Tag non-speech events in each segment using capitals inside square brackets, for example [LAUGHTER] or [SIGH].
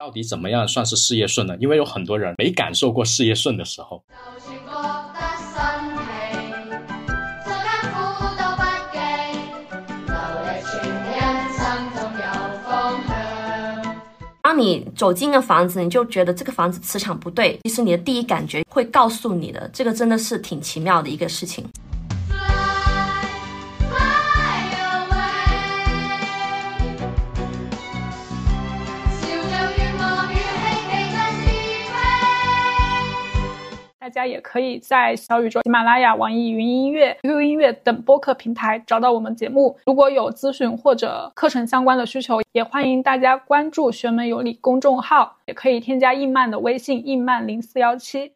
到底怎么样算是事业顺呢？因为有很多人没感受过事业顺的时候。当你走进个房子，你就觉得这个房子磁场不对，其实你的第一感觉会告诉你的，这个真的是挺奇妙的一个事情。大家也可以在小宇宙、喜马拉雅、网易云音乐、QQ 音乐等播客平台找到我们节目。如果有咨询或者课程相关的需求，也欢迎大家关注“学门有理”公众号，也可以添加印曼的微信“印曼零四幺七”。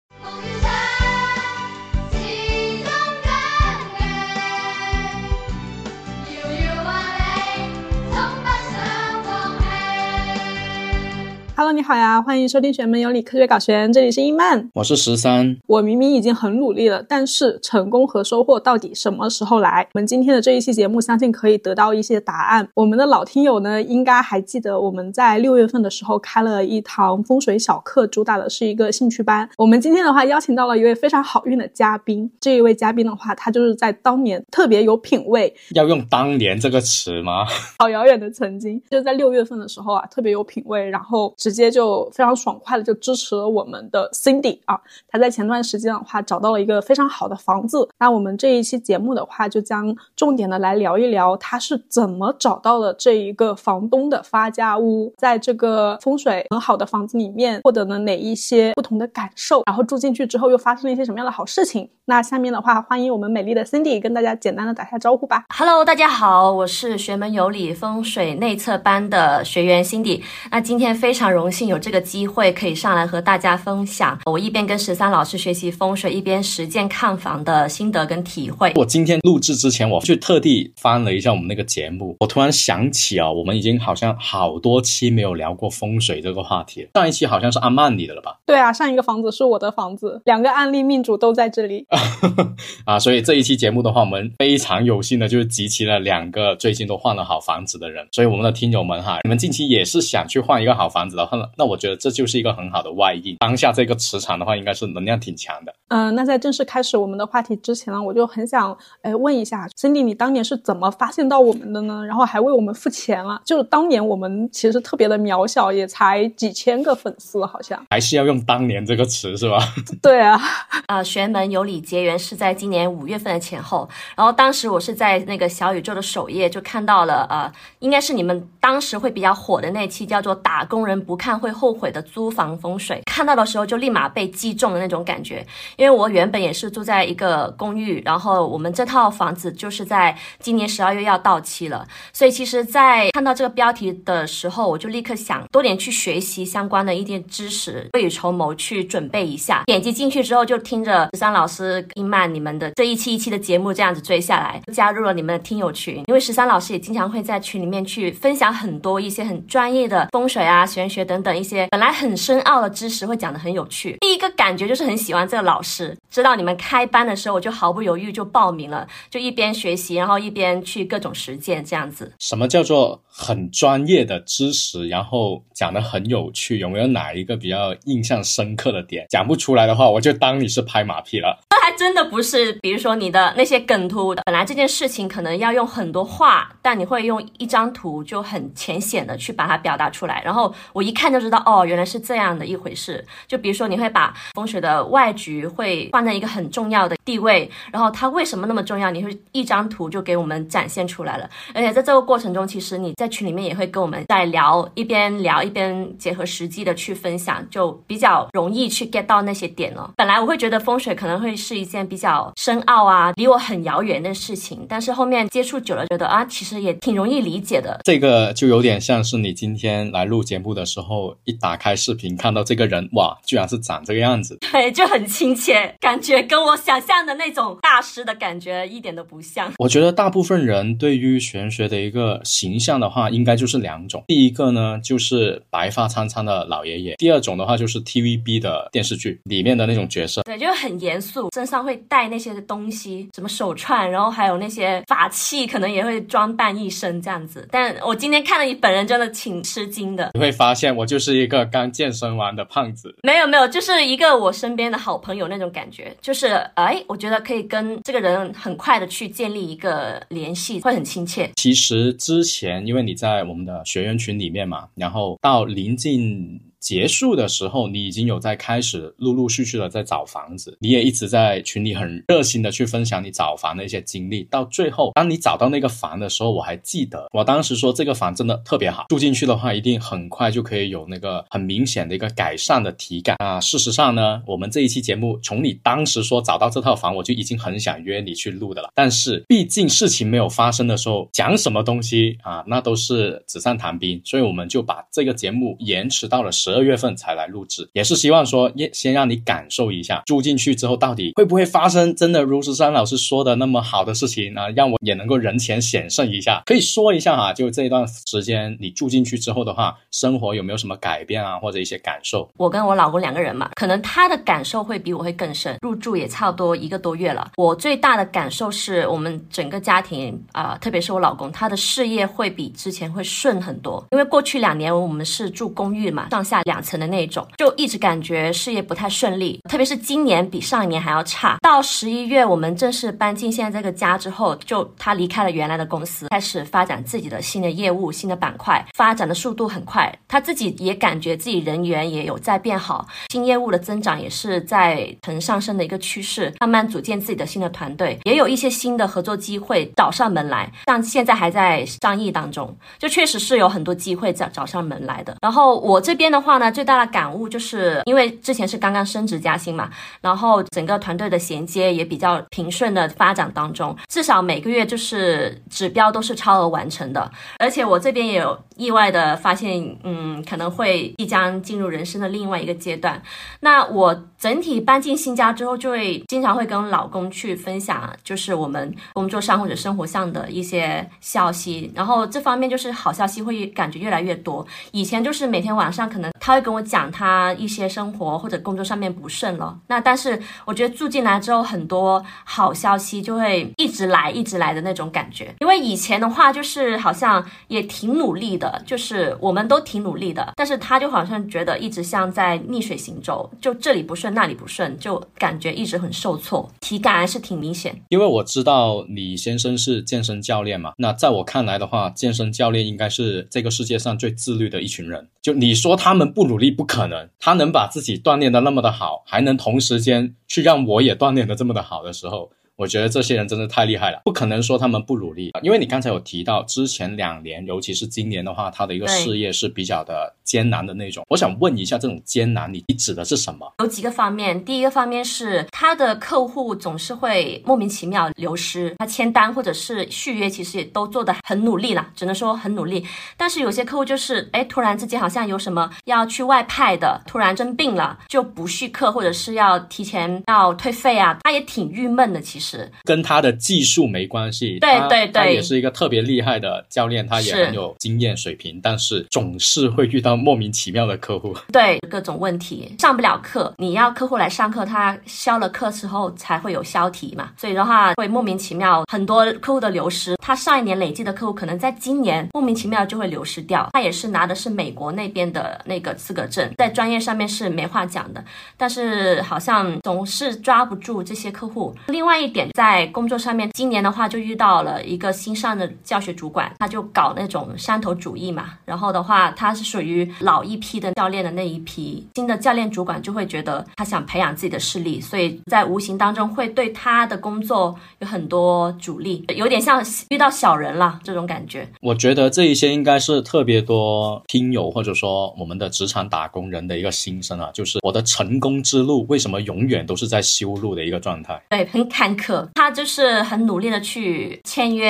Hello，你好呀，欢迎收听《玄门有理科学搞玄》，这里是伊曼，我是十三。我明明已经很努力了，但是成功和收获到底什么时候来？我们今天的这一期节目，相信可以得到一些答案。我们的老听友呢，应该还记得我们在六月份的时候开了一堂风水小课，主打的是一个兴趣班。我们今天的话，邀请到了一位非常好运的嘉宾。这一位嘉宾的话，他就是在当年特别有品位。要用“当年”这个词吗？[LAUGHS] 好遥远的曾经，就在六月份的时候啊，特别有品位，然后。直直接就非常爽快的就支持了我们的 Cindy 啊，他在前段时间的话找到了一个非常好的房子。那我们这一期节目的话，就将重点的来聊一聊他是怎么找到了这一个房东的发家屋，在这个风水很好的房子里面获得了哪一些不同的感受，然后住进去之后又发生了一些什么样的好事情。那下面的话，欢迎我们美丽的 Cindy 跟大家简单的打下招呼吧。Hello，大家好，我是学门有理风水内测班的学员 Cindy。那今天非常。荣幸有这个机会可以上来和大家分享，我一边跟十三老师学习风水，一边实践看房的心得跟体会。我今天录制之前，我去特地翻了一下我们那个节目，我突然想起啊，我们已经好像好多期没有聊过风水这个话题。上一期好像是阿曼你的了吧？对啊，上一个房子是我的房子，两个案例命主都在这里 [LAUGHS] 啊。所以这一期节目的话，我们非常有幸的就是集齐了两个最近都换了好房子的人。所以我们的听友们哈，你们近期也是想去换一个好房子的。那我觉得这就是一个很好的外应。当下这个磁场的话，应该是能量挺强的。嗯，那在正式开始我们的话题之前呢，我就很想哎问一下，Cindy，你当年是怎么发现到我们的呢？然后还为我们付钱了？就是当年我们其实特别的渺小，也才几千个粉丝，好像还是要用“当年”这个词是吧？[LAUGHS] 对啊。[LAUGHS] 呃，玄门有礼结缘是在今年五月份的前后，然后当时我是在那个小宇宙的首页就看到了，呃，应该是你们当时会比较火的那期，叫做“打工人不看会”。后悔的租房风水，看到的时候就立马被击中的那种感觉。因为我原本也是住在一个公寓，然后我们这套房子就是在今年十二月要到期了，所以其实，在看到这个标题的时候，我就立刻想多点去学习相关的一点知识，未雨绸缪去准备一下。点击进去之后，就听着十三老师、英曼你们的这一期一期的节目这样子追下来，加入了你们的听友群。因为十三老师也经常会在群里面去分享很多一些很专业的风水啊、玄学等等。一些本来很深奥的知识会讲得很有趣。第一个感觉就是很喜欢这个老师。是知道你们开班的时候，我就毫不犹豫就报名了，就一边学习，然后一边去各种实践，这样子。什么叫做很专业的知识，然后讲得很有趣？有没有哪一个比较印象深刻的点？讲不出来的话，我就当你是拍马屁了。这 [LAUGHS] 还真的不是，比如说你的那些梗图，本来这件事情可能要用很多话，但你会用一张图就很浅显的去把它表达出来，然后我一看就知道。哦，原来是这样的一回事。就比如说，你会把风水的外局会放在一个很重要的地位，然后它为什么那么重要？你会一张图就给我们展现出来了。而且在这个过程中，其实你在群里面也会跟我们在聊，一边聊一边结合实际的去分享，就比较容易去 get 到那些点了。本来我会觉得风水可能会是一件比较深奥啊，离我很遥远的事情，但是后面接触久了，觉得啊，其实也挺容易理解的。这个就有点像是你今天来录节目的时候。一打开视频，看到这个人，哇，居然是长这个样子，[LAUGHS] 对，就很亲切，感觉跟我想象的那种大师的感觉一点都不像。我觉得大部分人对于玄学的一个形象的话，应该就是两种，第一个呢就是白发苍苍的老爷爷，第二种的话就是 TVB 的电视剧里面的那种角色，对，就很严肃、身上会带那些东西，什么手串，然后还有那些法器，可能也会装扮一身这样子。但我今天看了你本人，真的挺吃惊的。你会发现我就是一个刚健身完的胖子。没有没有，就是一个我身边的好朋友那种感觉，就是哎，我觉得可以跟这个人很快的去建立一个联系，会很亲切。其实之前因为你在我们的学员群里面嘛，然后到临近。结束的时候，你已经有在开始陆陆续续的在找房子，你也一直在群里很热心的去分享你找房的一些经历。到最后，当你找到那个房的时候，我还记得我当时说这个房真的特别好，住进去的话一定很快就可以有那个很明显的一个改善的体感啊。事实上呢，我们这一期节目从你当时说找到这套房，我就已经很想约你去录的了。但是毕竟事情没有发生的时候，讲什么东西啊，那都是纸上谈兵，所以我们就把这个节目延迟到了十。十二月份才来录制，也是希望说，先让你感受一下住进去之后到底会不会发生真的如十三老师说的那么好的事情啊，让我也能够人前显圣一下。可以说一下哈，就这一段时间你住进去之后的话，生活有没有什么改变啊，或者一些感受？我跟我老公两个人嘛，可能他的感受会比我会更深。入住也差不多一个多月了，我最大的感受是我们整个家庭啊，特别是我老公，他的事业会比之前会顺很多。因为过去两年我们是住公寓嘛，上下。两层的那种，就一直感觉事业不太顺利，特别是今年比上一年还要差。到十一月，我们正式搬进现在这个家之后，就他离开了原来的公司，开始发展自己的新的业务、新的板块，发展的速度很快。他自己也感觉自己人员也有在变好，新业务的增长也是在呈上升的一个趋势，慢慢组建自己的新的团队，也有一些新的合作机会找上门来，像现在还在商议当中，就确实是有很多机会找找上门来的。然后我这边的话。呢最大的感悟就是，因为之前是刚刚升职加薪嘛，然后整个团队的衔接也比较平顺的发展当中，至少每个月就是指标都是超额完成的，而且我这边也有意外的发现，嗯，可能会即将进入人生的另外一个阶段。那我整体搬进新家之后，就会经常会跟老公去分享，就是我们工作上或者生活上的一些消息，然后这方面就是好消息会感觉越来越多。以前就是每天晚上可能。他会跟我讲他一些生活或者工作上面不顺了，那但是我觉得住进来之后，很多好消息就会一直来一直来的那种感觉。因为以前的话就是好像也挺努力的，就是我们都挺努力的，但是他就好像觉得一直像在逆水行舟，就这里不顺那里不顺，就感觉一直很受挫，体感还是挺明显。因为我知道李先生是健身教练嘛，那在我看来的话，健身教练应该是这个世界上最自律的一群人。就你说他们。不努力不可能，他能把自己锻炼的那么的好，还能同时间去让我也锻炼的这么的好的时候。我觉得这些人真的太厉害了，不可能说他们不努力，因为你刚才有提到之前两年，尤其是今年的话，他的一个事业是比较的艰难的那种。我想问一下，这种艰难，你你指的是什么？有几个方面，第一个方面是他的客户总是会莫名其妙流失，他签单或者是续约，其实也都做得很努力了，只能说很努力。但是有些客户就是，哎，突然之间好像有什么要去外派的，突然生病了就不续客，或者是要提前要退费啊，他也挺郁闷的，其实。是跟他的技术没关系，对对对，他也是一个特别厉害的教练，他也很有经验水平，但是总是会遇到莫名其妙的客户，对各种问题。上不了课，你要客户来上课，他消了课之后才会有消题嘛，所以的话会莫名其妙很多客户的流失，他上一年累计的客户可能在今年莫名其妙就会流失掉，他也是拿的是美国那边的那个资格证，在专业上面是没话讲的，但是好像总是抓不住这些客户，另外一。点在工作上面，今年的话就遇到了一个新上的教学主管，他就搞那种山头主义嘛。然后的话，他是属于老一批的教练的那一批，新的教练主管就会觉得他想培养自己的势力，所以在无形当中会对他的工作有很多阻力，有点像遇到小人了这种感觉。我觉得这一些应该是特别多听友或者说我们的职场打工人的一个心声啊，就是我的成功之路为什么永远都是在修路的一个状态？对，很坎坷。课，他就是很努力的去签约，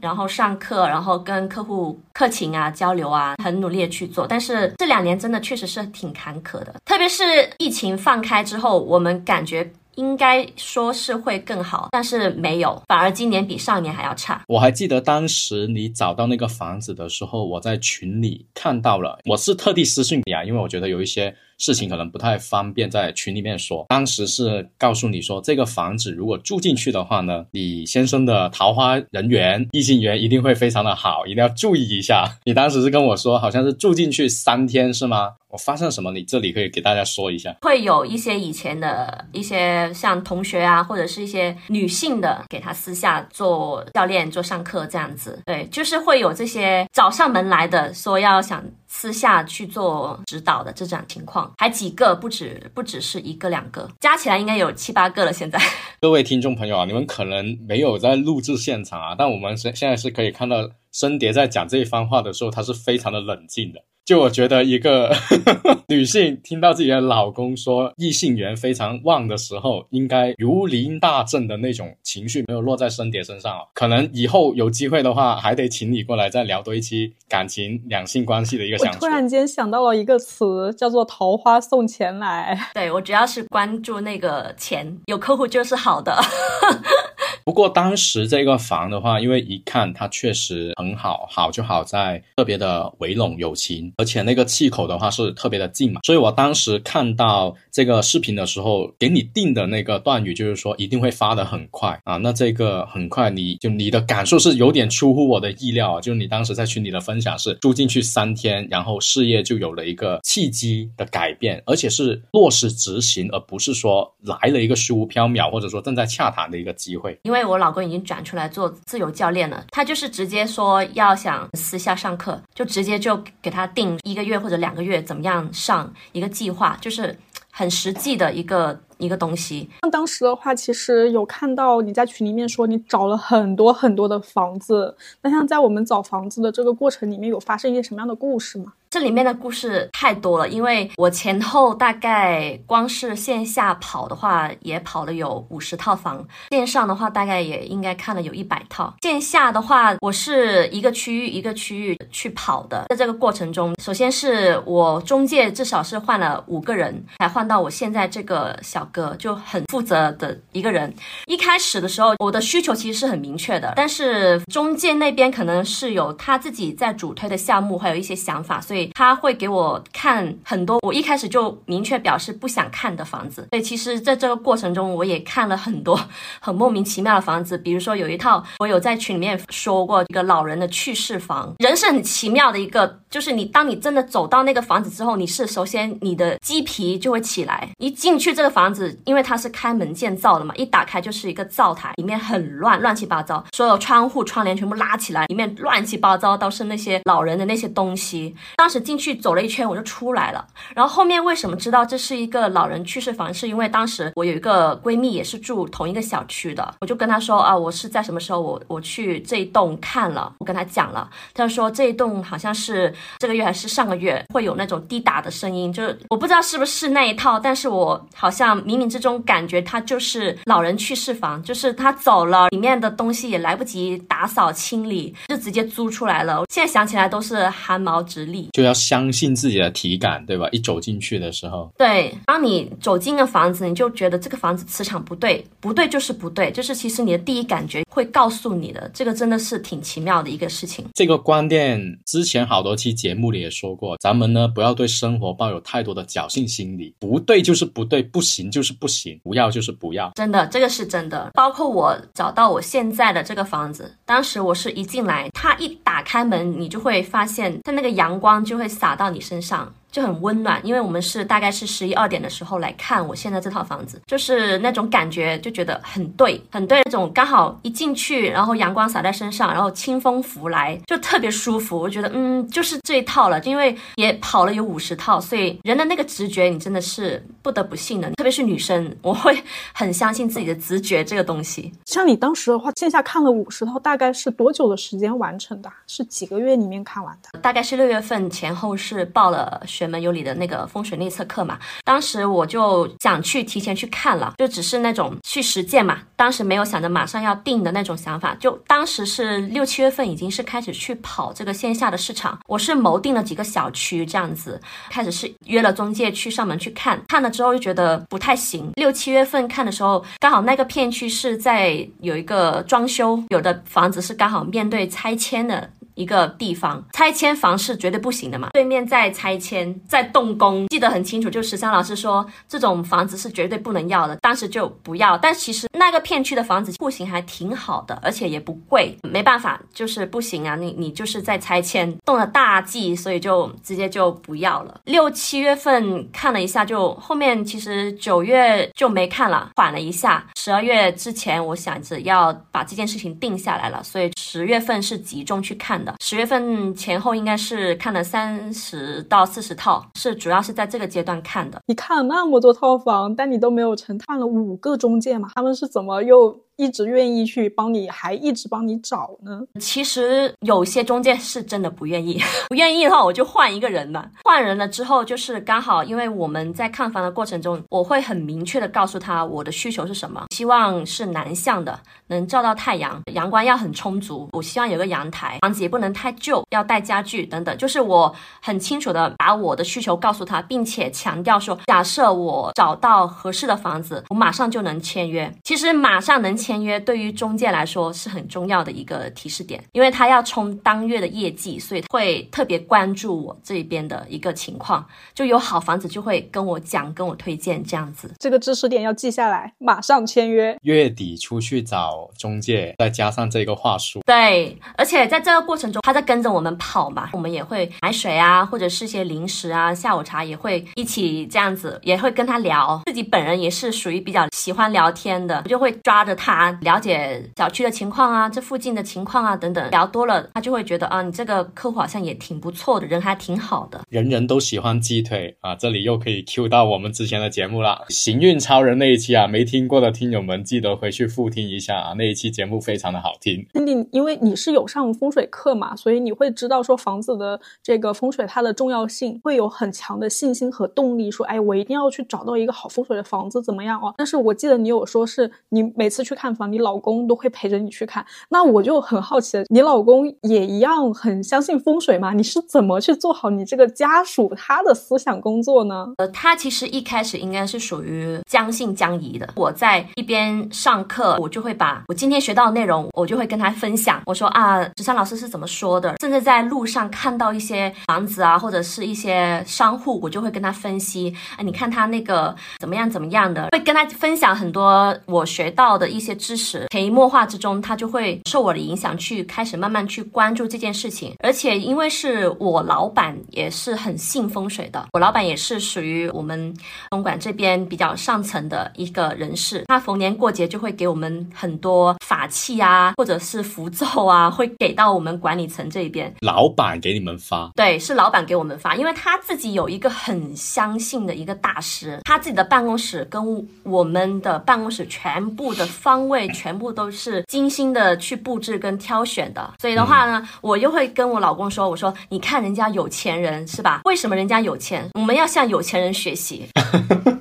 然后上课，然后跟客户客情啊交流啊，很努力的去做。但是这两年真的确实是挺坎坷的，特别是疫情放开之后，我们感觉应该说是会更好，但是没有，反而今年比上年还要差。我还记得当时你找到那个房子的时候，我在群里看到了，我是特地私信你啊，因为我觉得有一些。事情可能不太方便在群里面说。当时是告诉你说，这个房子如果住进去的话呢，你先生的桃花人缘、异性缘一定会非常的好，一定要注意一下。你当时是跟我说，好像是住进去三天是吗？我发生什么？你这里可以给大家说一下。会有一些以前的一些像同学啊，或者是一些女性的，给他私下做教练、做上课这样子。对，就是会有这些找上门来的，说要想私下去做指导的这种情况，还几个不止，不只是一个两个，加起来应该有七八个了。现在，[LAUGHS] 各位听众朋友啊，你们可能没有在录制现场啊，但我们现现在是可以看到森蝶在讲这一番话的时候，他是非常的冷静的。就我觉得，一个 [LAUGHS] 女性听到自己的老公说异性缘非常旺的时候，应该如临大阵的那种情绪没有落在生蝶身上哦。可能以后有机会的话，还得请你过来再聊多一期感情、两性关系的一个相处。突然间想到了一个词，叫做“桃花送钱来”。对我主要是关注那个钱，有客户就是好的。[LAUGHS] 不过当时这个房的话，因为一看它确实很好，好就好在特别的围拢有情，而且那个气口的话是特别的近嘛，所以我当时看到这个视频的时候，给你定的那个断语就是说一定会发的很快啊。那这个很快，你就你的感受是有点出乎我的意料啊，就是你当时在群里的分享是住进去三天，然后事业就有了一个契机的改变，而且是落实执行，而不是说来了一个虚无缥缈或者说正在洽谈的一个机会。因为因为我老公已经转出来做自由教练了，他就是直接说要想私下上课，就直接就给他定一个月或者两个月怎么样上一个计划，就是很实际的一个一个东西。像当时的话，其实有看到你在群里面说你找了很多很多的房子，那像在我们找房子的这个过程里面，有发生一些什么样的故事吗？这里面的故事太多了，因为我前后大概光是线下跑的话，也跑了有五十套房；线上的话，大概也应该看了有一百套。线下的话，我是一个区域一个区域去跑的。在这个过程中，首先是我中介至少是换了五个人，才换到我现在这个小哥，就很负责的一个人。一开始的时候，我的需求其实是很明确的，但是中介那边可能是有他自己在主推的项目，还有一些想法，所以。他会给我看很多我一开始就明确表示不想看的房子，所以其实在这个过程中，我也看了很多 [LAUGHS] 很莫名其妙的房子。比如说有一套，我有在群里面说过一个老人的去世房，人是很奇妙的一个，就是你当你真的走到那个房子之后，你是首先你的鸡皮就会起来。一进去这个房子，因为它是开门见灶的嘛，一打开就是一个灶台，里面很乱，乱七八糟，所有窗户窗帘全部拉起来，里面乱七八糟都是那些老人的那些东西。当时。进去走了一圈，我就出来了。然后后面为什么知道这是一个老人去世房？是因为当时我有一个闺蜜也是住同一个小区的，我就跟她说啊，我是在什么时候我我去这一栋看了，我跟她讲了，她说这一栋好像是这个月还是上个月会有那种滴答的声音，就是我不知道是不是那一套，但是我好像冥冥之中感觉它就是老人去世房，就是他走了，里面的东西也来不及打扫清理，就直接租出来了。现在想起来都是汗毛直立，就要。相信自己的体感，对吧？一走进去的时候，对，当你走进了房子，你就觉得这个房子磁场不对，不对就是不对，就是其实你的第一感觉会告诉你的。这个真的是挺奇妙的一个事情。这个观念之前好多期节目里也说过，咱们呢不要对生活抱有太多的侥幸心理，不对就是不对，不行就是不行，不要就是不要。真的，这个是真的。包括我找到我现在的这个房子，当时我是一进来，它一打开门，你就会发现它那个阳光就会。洒到你身上。就很温暖，因为我们是大概是十一二点的时候来看我现在这套房子，就是那种感觉就觉得很对，很对，那种刚好一进去，然后阳光洒在身上，然后清风拂来，就特别舒服。我觉得，嗯，就是这一套了。因为也跑了有五十套，所以人的那个直觉，你真的是不得不信的。特别是女生，我会很相信自己的直觉这个东西。像你当时的话，线下看了五十套，大概是多久的时间完成的？是几个月里面看完的？大概是六月份前后是报了学。门有理的那个风水内测课嘛，当时我就想去提前去看了，就只是那种去实践嘛，当时没有想着马上要定的那种想法，就当时是六七月份已经是开始去跑这个线下的市场，我是谋定了几个小区这样子，开始是约了中介去上门去看，看了之后就觉得不太行，六七月份看的时候，刚好那个片区是在有一个装修，有的房子是刚好面对拆迁的。一个地方，拆迁房是绝对不行的嘛。对面在拆迁，在动工，记得很清楚。就十三老师说，这种房子是绝对不能要的，当时就不要。但其实那个片区的房子户型还挺好的，而且也不贵。没办法，就是不行啊，你你就是在拆迁，动了大忌，所以就直接就不要了。六七月份看了一下，就后面其实九月就没看了，缓了一下。十二月之前，我想着要把这件事情定下来了，所以十月份是集中去看。十月份前后应该是看了三十到四十套，是主要是在这个阶段看的。你看了那么多套房，但你都没有成，看了五个中介嘛？他们是怎么又？一直愿意去帮你，还一直帮你找呢。其实有些中介是真的不愿意，[LAUGHS] 不愿意的话我就换一个人嘛。换人了之后，就是刚好，因为我们在看房的过程中，我会很明确的告诉他我的需求是什么，希望是南向的，能照到太阳，阳光要很充足。我希望有个阳台，房子也不能太旧，要带家具等等。就是我很清楚的把我的需求告诉他，并且强调说，假设我找到合适的房子，我马上就能签约。其实马上能。签约对于中介来说是很重要的一个提示点，因为他要冲当月的业绩，所以会特别关注我这边的一个情况。就有好房子就会跟我讲，跟我推荐这样子。这个知识点要记下来，马上签约。月底出去找中介，再加上这个话术。对，而且在这个过程中，他在跟着我们跑嘛，我们也会买水啊，或者是些零食啊，下午茶也会一起这样子，也会跟他聊。自己本人也是属于比较喜欢聊天的，我就会抓着他。啊，了解小区的情况啊，这附近的情况啊，等等，聊多了，他就会觉得啊，你这个客户好像也挺不错的，人还挺好的。人人都喜欢鸡腿啊，这里又可以 Q 到我们之前的节目了，行运超人那一期啊，没听过的听友们记得回去复听一下啊，那一期节目非常的好听。你因为你是有上风水课嘛，所以你会知道说房子的这个风水它的重要性，会有很强的信心和动力，说哎，我一定要去找到一个好风水的房子，怎么样哦？但是我记得你有说是你每次去看。看房，你老公都会陪着你去看，那我就很好奇，你老公也一样很相信风水吗？你是怎么去做好你这个家属他的思想工作呢？呃，他其实一开始应该是属于将信将疑的。我在一边上课，我就会把我今天学到的内容，我就会跟他分享。我说啊，纸山老师是怎么说的？甚至在路上看到一些房子啊，或者是一些商户，我就会跟他分析。啊，你看他那个怎么样怎么样的，会跟他分享很多我学到的一些。知识潜移默化之中，他就会受我的影响，去开始慢慢去关注这件事情。而且因为是我老板，也是很信风水的。我老板也是属于我们东莞这边比较上层的一个人士。他逢年过节就会给我们很多法器啊，或者是符咒啊，会给到我们管理层这边。老板给你们发？对，是老板给我们发，因为他自己有一个很相信的一个大师，他自己的办公室跟我们的办公室全部的方。位全部都是精心的去布置跟挑选的，所以的话呢，我又会跟我老公说：“我说你看人家有钱人是吧？为什么人家有钱？我们要向有钱人学习。[LAUGHS] ”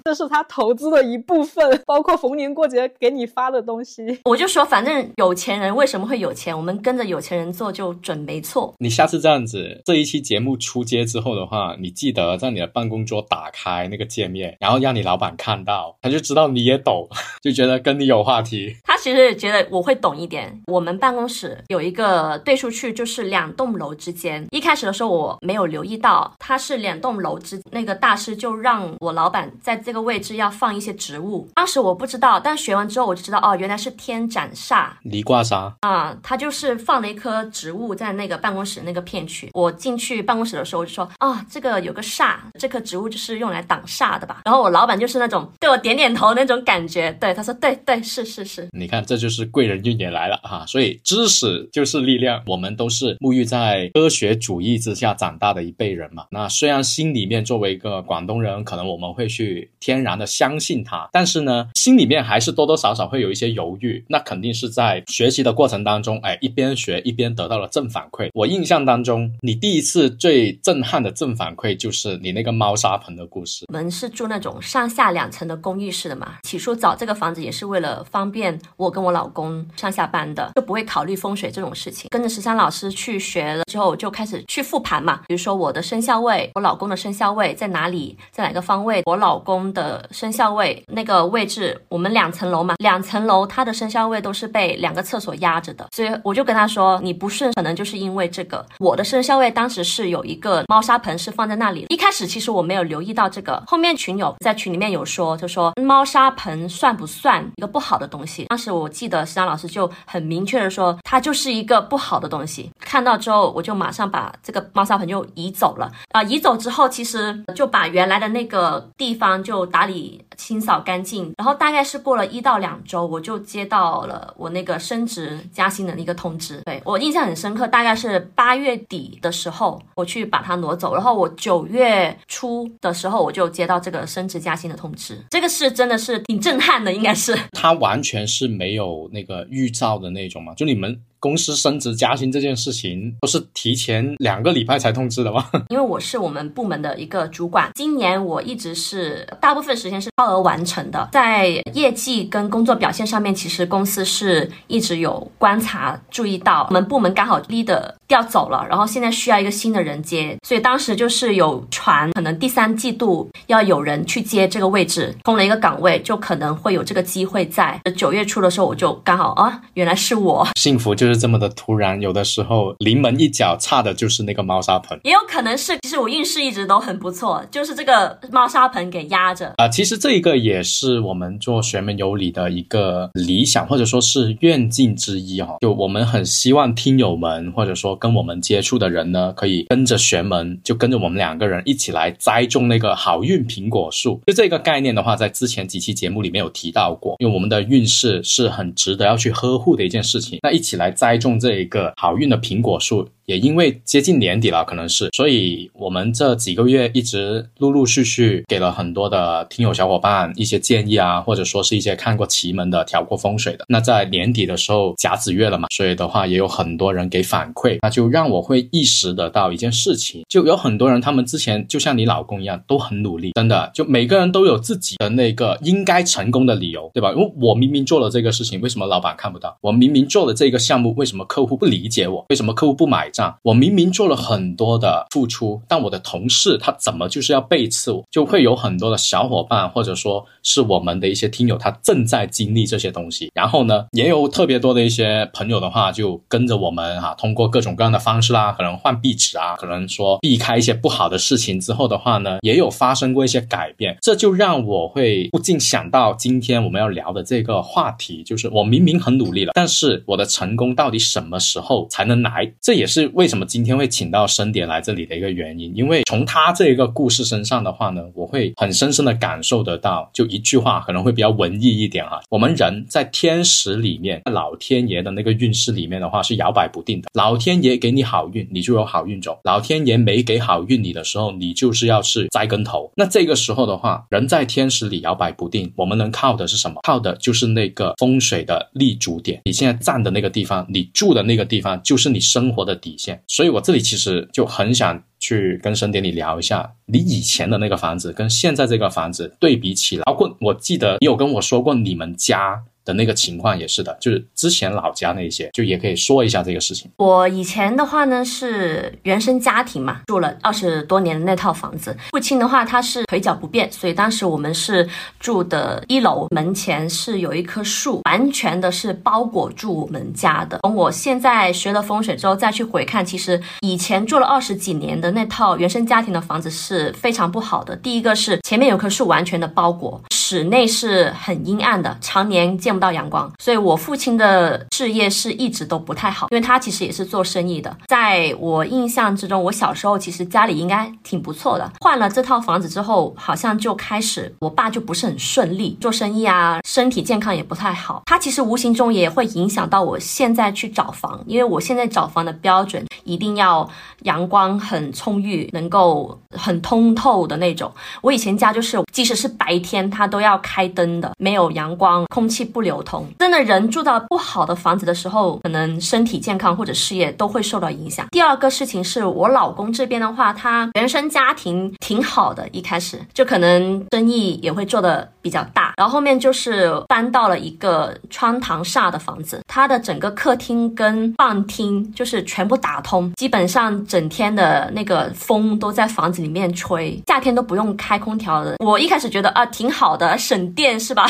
这是他投资的一部分，包括逢年过节给你发的东西。我就说，反正有钱人为什么会有钱？我们跟着有钱人做就准没错。你下次这样子，这一期节目出街之后的话，你记得在你的办公桌打开那个界面，然后让你老板看到，他就知道你也懂，[LAUGHS] 就觉得跟你有话题。他其实觉得我会懂一点。我们办公室有一个对出去就是两栋楼之间，一开始的时候我没有留意到，他是两栋楼之那个大师就让我老板在这个位置要放一些植物。当时我不知道，但学完之后我就知道，哦，原来是天斩煞离卦砂啊。他就是放了一棵植物在那个办公室那个片区。我进去办公室的时候我就说，啊，这个有个煞，这棵植物就是用来挡煞的吧。然后我老板就是那种对我点点头那种感觉，对他说，对对是是是。你看，这就是贵人运也来了哈，所以知识就是力量。我们都是沐浴在科学主义之下长大的一辈人嘛。那虽然心里面作为一个广东人，可能我们会去天然的相信他，但是呢，心里面还是多多少少会有一些犹豫。那肯定是在学习的过程当中，哎，一边学一边得到了正反馈。我印象当中，你第一次最震撼的正反馈就是你那个猫砂盆的故事。我们是住那种上下两层的公寓式的嘛，起初找这个房子也是为了方便我。我跟我老公上下班的，就不会考虑风水这种事情。跟着十三老师去学了之后，就开始去复盘嘛，比如说我的生肖位，我老公的生肖位在哪里，在哪个方位，我老公的生肖位那个位置，我们两层楼嘛，两层楼他的生肖位都是被两个厕所压着的，所以我就跟他说，你不顺可能就是因为这个。我的生肖位当时是有一个猫砂盆是放在那里，一开始其实我没有留意到这个，后面群友在群里面有说，就说猫砂盆算不算一个不好的东西？当时我记得石张老师就很明确的说，它就是一个不好的东西。看到之后，我就马上把这个猫砂盆就移走了啊！移走之后，其实就把原来的那个地方就打理清扫干净。然后大概是过了一到两周，我就接到了我那个升职加薪的一个通知。对我印象很深刻，大概是八月底的时候，我去把它挪走，然后我九月初的时候，我就接到这个升职加薪的通知。这个是真的是挺震撼的，应该是。他完全是没有那个预兆的那种嘛？就你们。公司升职加薪这件事情都是提前两个礼拜才通知的吗？[LAUGHS] 因为我是我们部门的一个主管，今年我一直是大部分时间是超额完成的，在业绩跟工作表现上面，其实公司是一直有观察注意到，我们部门刚好 leader 调走了，然后现在需要一个新的人接，所以当时就是有传，可能第三季度要有人去接这个位置，空了一个岗位，就可能会有这个机会在九月初的时候，我就刚好啊，原来是我，幸福就是。这么的突然，有的时候临门一脚差的就是那个猫砂盆，也有可能是，其实我运势一直都很不错，就是这个猫砂盆给压着啊。其实这一个也是我们做玄门有理的一个理想，或者说是愿景之一哈。就我们很希望听友们，或者说跟我们接触的人呢，可以跟着玄门，就跟着我们两个人一起来栽种那个好运苹果树。就这个概念的话，在之前几期节目里面有提到过，因为我们的运势是很值得要去呵护的一件事情，那一起来。栽种这一个好运的苹果树。也因为接近年底了，可能是，所以我们这几个月一直陆陆续续给了很多的听友小伙伴一些建议啊，或者说是一些看过奇门的、调过风水的。那在年底的时候甲子月了嘛，所以的话也有很多人给反馈，那就让我会意识得到一件事情，就有很多人他们之前就像你老公一样都很努力，真的，就每个人都有自己的那个应该成功的理由，对吧？因为我明明做了这个事情，为什么老板看不到？我明明做了这个项目，为什么客户不理解我？为什么客户不买？账，我明明做了很多的付出，但我的同事他怎么就是要背刺我？就会有很多的小伙伴，或者说是我们的一些听友，他正在经历这些东西。然后呢，也有特别多的一些朋友的话，就跟着我们哈，通过各种各样的方式啦，可能换壁纸啊，可能说避开一些不好的事情之后的话呢，也有发生过一些改变。这就让我会不禁想到今天我们要聊的这个话题，就是我明明很努力了，但是我的成功到底什么时候才能来？这也是为什么今天会请到深点来这里的一个原因，因为从他这个故事身上的话呢，我会很深深的感受得到，就一句话可能会比较文艺一点哈。我们人在天时里面，老天爷的那个运势里面的话是摇摆不定的。老天爷给你好运，你就有好运走；老天爷没给好运你的时候，你就是要去栽跟头。那这个时候的话，人在天时里摇摆不定，我们能靠的是什么？靠的就是那个风水的立足点。你现在站的那个地方，你住的那个地方，就是你生活的底线。所以我这里其实就很想去跟深点你聊一下，你以前的那个房子跟现在这个房子对比起来，包括我记得你有跟我说过你们家。的那个情况也是的，就是之前老家那些，就也可以说一下这个事情。我以前的话呢是原生家庭嘛，住了二十多年的那套房子。父亲的话他是腿脚不便，所以当时我们是住的一楼，门前是有一棵树，完全的是包裹住我们家的。等我现在学了风水之后再去回看，其实以前住了二十几年的那套原生家庭的房子是非常不好的。第一个是前面有棵树完全的包裹，室内是很阴暗的，常年见。不到阳光，所以我父亲的事业是一直都不太好，因为他其实也是做生意的。在我印象之中，我小时候其实家里应该挺不错的。换了这套房子之后，好像就开始我爸就不是很顺利，做生意啊，身体健康也不太好。他其实无形中也会影响到我现在去找房，因为我现在找房的标准一定要阳光很充裕，能够很通透的那种。我以前家就是即使是白天，它都要开灯的，没有阳光，空气不。流通真的人住到不好的房子的时候，可能身体健康或者事业都会受到影响。第二个事情是我老公这边的话，他原生家庭挺好的，一开始就可能生意也会做的比较大。然后后面就是搬到了一个穿堂煞的房子，它的整个客厅跟饭厅就是全部打通，基本上整天的那个风都在房子里面吹，夏天都不用开空调的。我一开始觉得啊挺好的，省电是吧？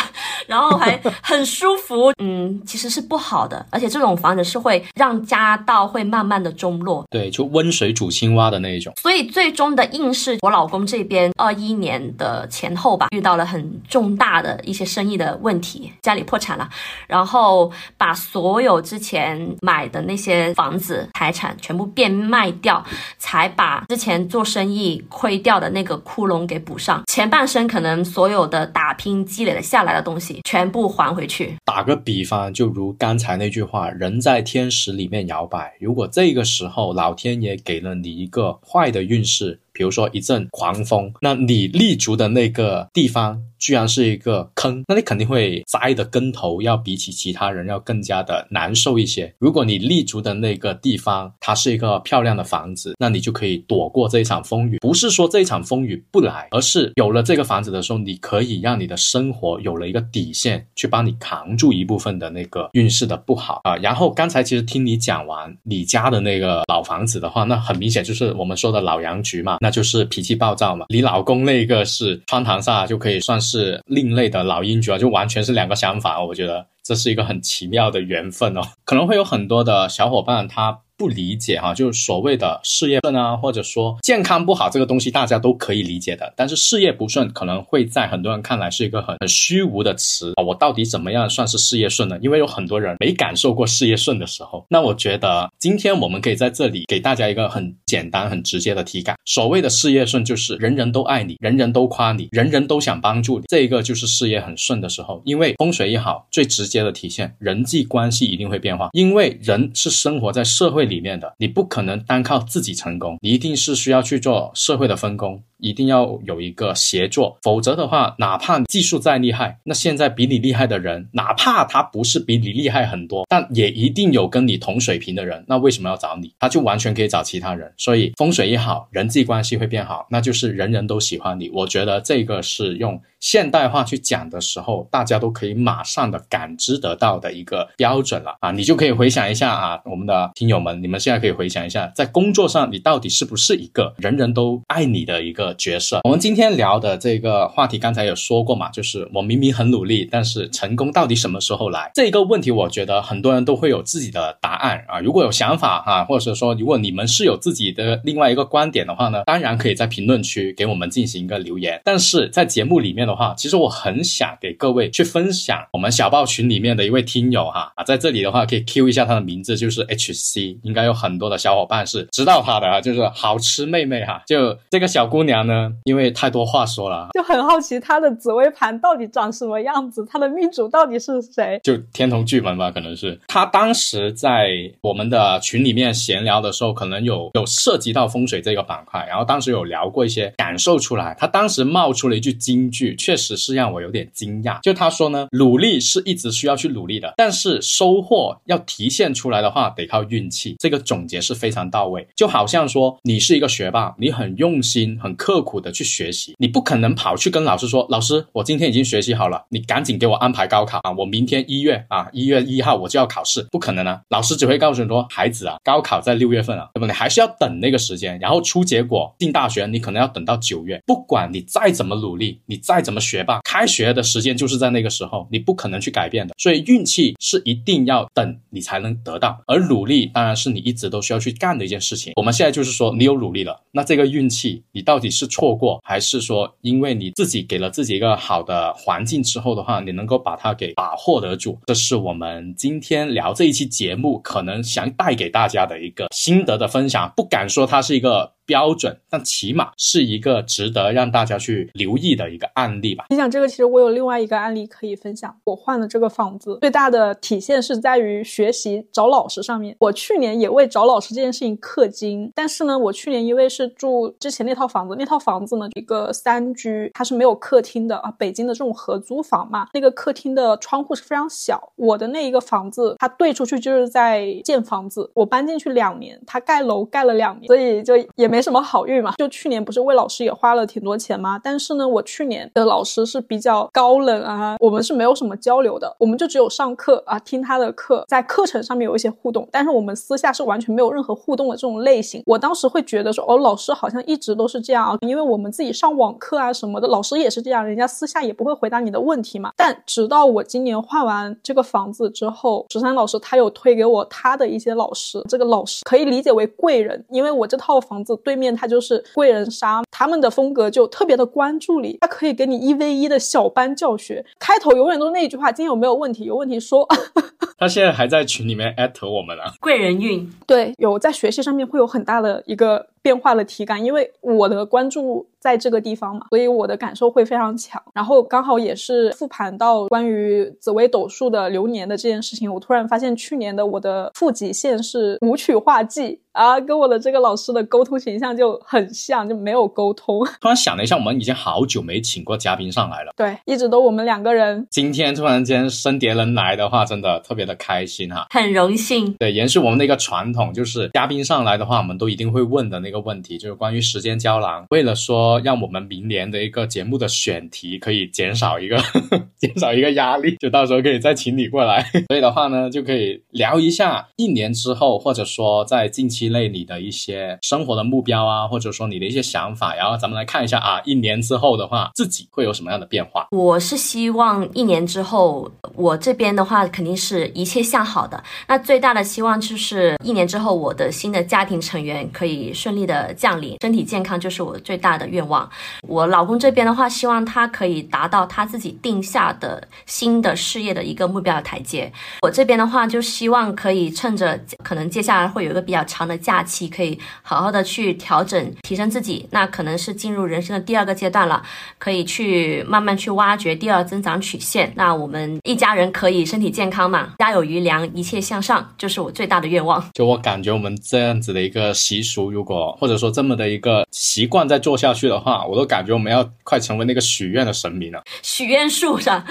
然后还很舒服，嗯，其实是不好的，而且这种房子是会让家道会慢慢的中落。对，就温水煮青蛙的那一种。所以最终的应试，我老公这边二一年的前后吧，遇到了很重大的一些生意的问题，家里破产了，然后把所有之前买的那些房子财产全部变卖掉，才把之前做生意亏掉的那个窟窿给补上。前半生可能所有的打拼积累了下来的东西全部还回去。打个比方，就如刚才那句话，人在天时里面摇摆。如果这个时候老天爷给了你一个坏的运势，比如说一阵狂风，那你立足的那个地方居然是一个坑，那你肯定会栽的跟头要比起其他人要更加的难受一些。如果你立足的那个地方它是一个漂亮的房子，那你就可以躲过这一场风雨。不是说这一场风雨不来，而是有了这个房子的时候，你可以让你的生活有了一个底线，去帮你扛住一部分的那个运势的不好啊。然后刚才其实听你讲完你家的那个老房子的话，那很明显就是我们说的老洋局嘛。那就是脾气暴躁嘛，你老公那个是穿堂煞，就可以算是是另类的老鹰局啊，就完全是两个想法。我觉得这是一个很奇妙的缘分哦，可能会有很多的小伙伴他。不理解哈，就是所谓的事业顺啊，或者说健康不好这个东西，大家都可以理解的。但是事业不顺可能会在很多人看来是一个很很虚无的词啊。我到底怎么样算是事业顺呢？因为有很多人没感受过事业顺的时候。那我觉得今天我们可以在这里给大家一个很简单、很直接的体感。所谓的事业顺，就是人人都爱你，人人都夸你，人人都想帮助你，这一个就是事业很顺的时候。因为风水一好，最直接的体现人际关系一定会变化，因为人是生活在社会里。里面的你不可能单靠自己成功，你一定是需要去做社会的分工，一定要有一个协作，否则的话，哪怕技术再厉害，那现在比你厉害的人，哪怕他不是比你厉害很多，但也一定有跟你同水平的人，那为什么要找你？他就完全可以找其他人。所以风水一好，人际关系会变好，那就是人人都喜欢你。我觉得这个是用现代化去讲的时候，大家都可以马上的感知得到的一个标准了啊！你就可以回想一下啊，我们的听友们。你们现在可以回想一下，在工作上你到底是不是一个人人都爱你的一个角色？我们今天聊的这个话题，刚才有说过嘛，就是我明明很努力，但是成功到底什么时候来？这个问题，我觉得很多人都会有自己的答案啊。如果有想法哈，或者说如果你们是有自己的另外一个观点的话呢，当然可以在评论区给我们进行一个留言。但是在节目里面的话，其实我很想给各位去分享我们小报群里面的一位听友哈啊，在这里的话可以 Q 一下他的名字，就是 HC。应该有很多的小伙伴是知道她的啊，就是好吃妹妹哈。就这个小姑娘呢，因为太多话说了，就很好奇她的紫薇盘到底长什么样子，她的命主到底是谁？就天同巨门吧，可能是她当时在我们的群里面闲聊的时候，可能有有涉及到风水这个板块，然后当时有聊过一些感受出来。她当时冒出了一句金句，确实是让我有点惊讶。就他说呢，努力是一直需要去努力的，但是收获要体现出来的话，得靠运气。这个总结是非常到位，就好像说你是一个学霸，你很用心、很刻苦的去学习，你不可能跑去跟老师说：“老师，我今天已经学习好了，你赶紧给我安排高考啊！我明天一月啊，一月一号我就要考试。”不可能啊！老师只会告诉你说：“孩子啊，高考在六月份啊，对不？你还是要等那个时间，然后出结果进大学，你可能要等到九月。不管你再怎么努力，你再怎么什么学霸，开学的时间就是在那个时候，你不可能去改变的。所以运气是一定要等你才能得到，而努力当然是。你一直都需要去干的一件事情。我们现在就是说，你有努力了，那这个运气你到底是错过，还是说因为你自己给了自己一个好的环境之后的话，你能够把它给把握得住？这是我们今天聊这一期节目可能想带给大家的一个心得的分享。不敢说它是一个。标准，但起码是一个值得让大家去留意的一个案例吧。你想这个，其实我有另外一个案例可以分享。我换了这个房子，最大的体现是在于学习找老师上面。我去年也为找老师这件事情氪金，但是呢，我去年因为是住之前那套房子，那套房子呢一个三居，它是没有客厅的啊。北京的这种合租房嘛，那个客厅的窗户是非常小。我的那一个房子，它对出去就是在建房子。我搬进去两年，它盖楼盖了两年，所以就也。没什么好运嘛。就去年不是魏老师也花了挺多钱吗？但是呢，我去年的老师是比较高冷啊，我们是没有什么交流的，我们就只有上课啊，听他的课，在课程上面有一些互动，但是我们私下是完全没有任何互动的这种类型。我当时会觉得说，哦，老师好像一直都是这样啊，因为我们自己上网课啊什么的，老师也是这样，人家私下也不会回答你的问题嘛。但直到我今年换完这个房子之后，十三老师他有推给我他的一些老师，这个老师可以理解为贵人，因为我这套房子对面他就是贵人杀，他们的风格就特别的关注你，他可以给你一 v 一的小班教学，开头永远都是那一句话：今天有没有问题？有问题说。[LAUGHS] 他现在还在群里面艾特我们啊，贵人运，对，有在学习上面会有很大的一个变化的体感，因为我的关注在这个地方嘛，所以我的感受会非常强。然后刚好也是复盘到关于紫微斗数的流年的这件事情，我突然发现去年的我的负极线是武曲化忌。啊，跟我的这个老师的沟通形象就很像，就没有沟通。突然想了一下，我们已经好久没请过嘉宾上来了。对，一直都我们两个人。今天突然间生蝶人来的话，真的特别的开心哈，很荣幸。对，延续我们的一个传统，就是嘉宾上来的话，我们都一定会问的那个个问题，就是关于时间胶囊。为了说让我们明年的一个节目的选题可以减少一个 [LAUGHS] 减少一个压力，就到时候可以再请你过来。[LAUGHS] 所以的话呢，就可以聊一下一年之后，或者说在近期内你的一些生活的目标啊，或者说你的一些想法，然后咱们来看一下啊，一年之后的话，自己会有什么样的变化？我是希望一年之后，我这边的话肯定是一切向好的。那最大的希望就是一年之后，我的新的家庭成员可以顺利的降临，身体健康就是我最大的愿望。我老公这边的话，希望他可以达到他自己定下的新的事业的一个目标的台阶。我这边的话，就希望可以趁着可能接下来会有一个比较长的假期。可以好好的去调整、提升自己，那可能是进入人生的第二个阶段了，可以去慢慢去挖掘第二增长曲线。那我们一家人可以身体健康嘛，家有余粮，一切向上，就是我最大的愿望。就我感觉，我们这样子的一个习俗，如果或者说这么的一个习惯再做下去的话，我都感觉我们要快成为那个许愿的神明了。许愿树上。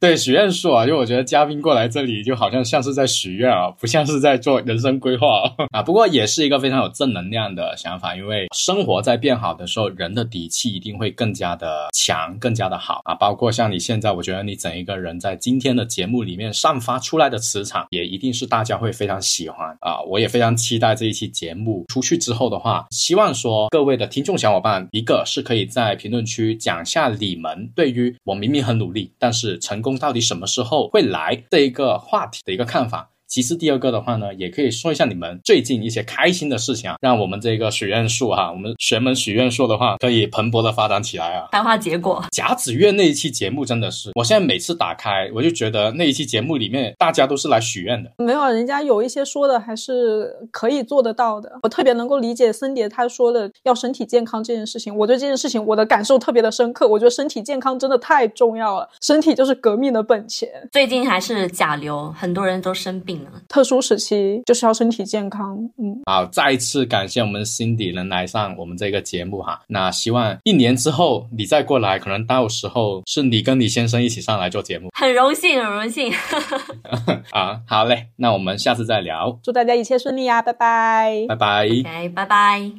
对许愿树啊，就我觉得嘉宾过来这里就好像像是在许愿啊，不像是在做人生规划 [LAUGHS] 啊。不过也是一个非常有正能量的想法，因为生活在变好的时候，人的底气一定会更加的强，更加的好啊。包括像你现在，我觉得你整一个人在今天的节目里面散发出来的磁场，也一定是大家会非常喜欢啊。我也非常期待这一期节目出去之后的话，希望说各位的听众小伙伴，一个是可以在评论区讲下你们对于我明明很努力，但是成功。到底什么时候会来这一个话题的一个看法？其次，第二个的话呢，也可以说一下你们最近一些开心的事情啊，让我们这个许愿树哈，我们玄门许愿树的话，可以蓬勃的发展起来啊，开花结果。甲子月那一期节目真的是，我现在每次打开，我就觉得那一期节目里面大家都是来许愿的。没有，人家有一些说的还是可以做得到的。我特别能够理解森蝶他说的要身体健康这件事情，我对这件事情我的感受特别的深刻。我觉得身体健康真的太重要了，身体就是革命的本钱。最近还是甲流，很多人都生病。特殊时期就是要身体健康，嗯，好，再一次感谢我们 Cindy 能来上我们这个节目哈。那希望一年之后你再过来，可能到时候是你跟李先生一起上来做节目，[LAUGHS] 很荣幸，很荣幸。[LAUGHS] [LAUGHS] 啊，好嘞，那我们下次再聊，祝大家一切顺利啊，拜拜，拜拜，拜拜。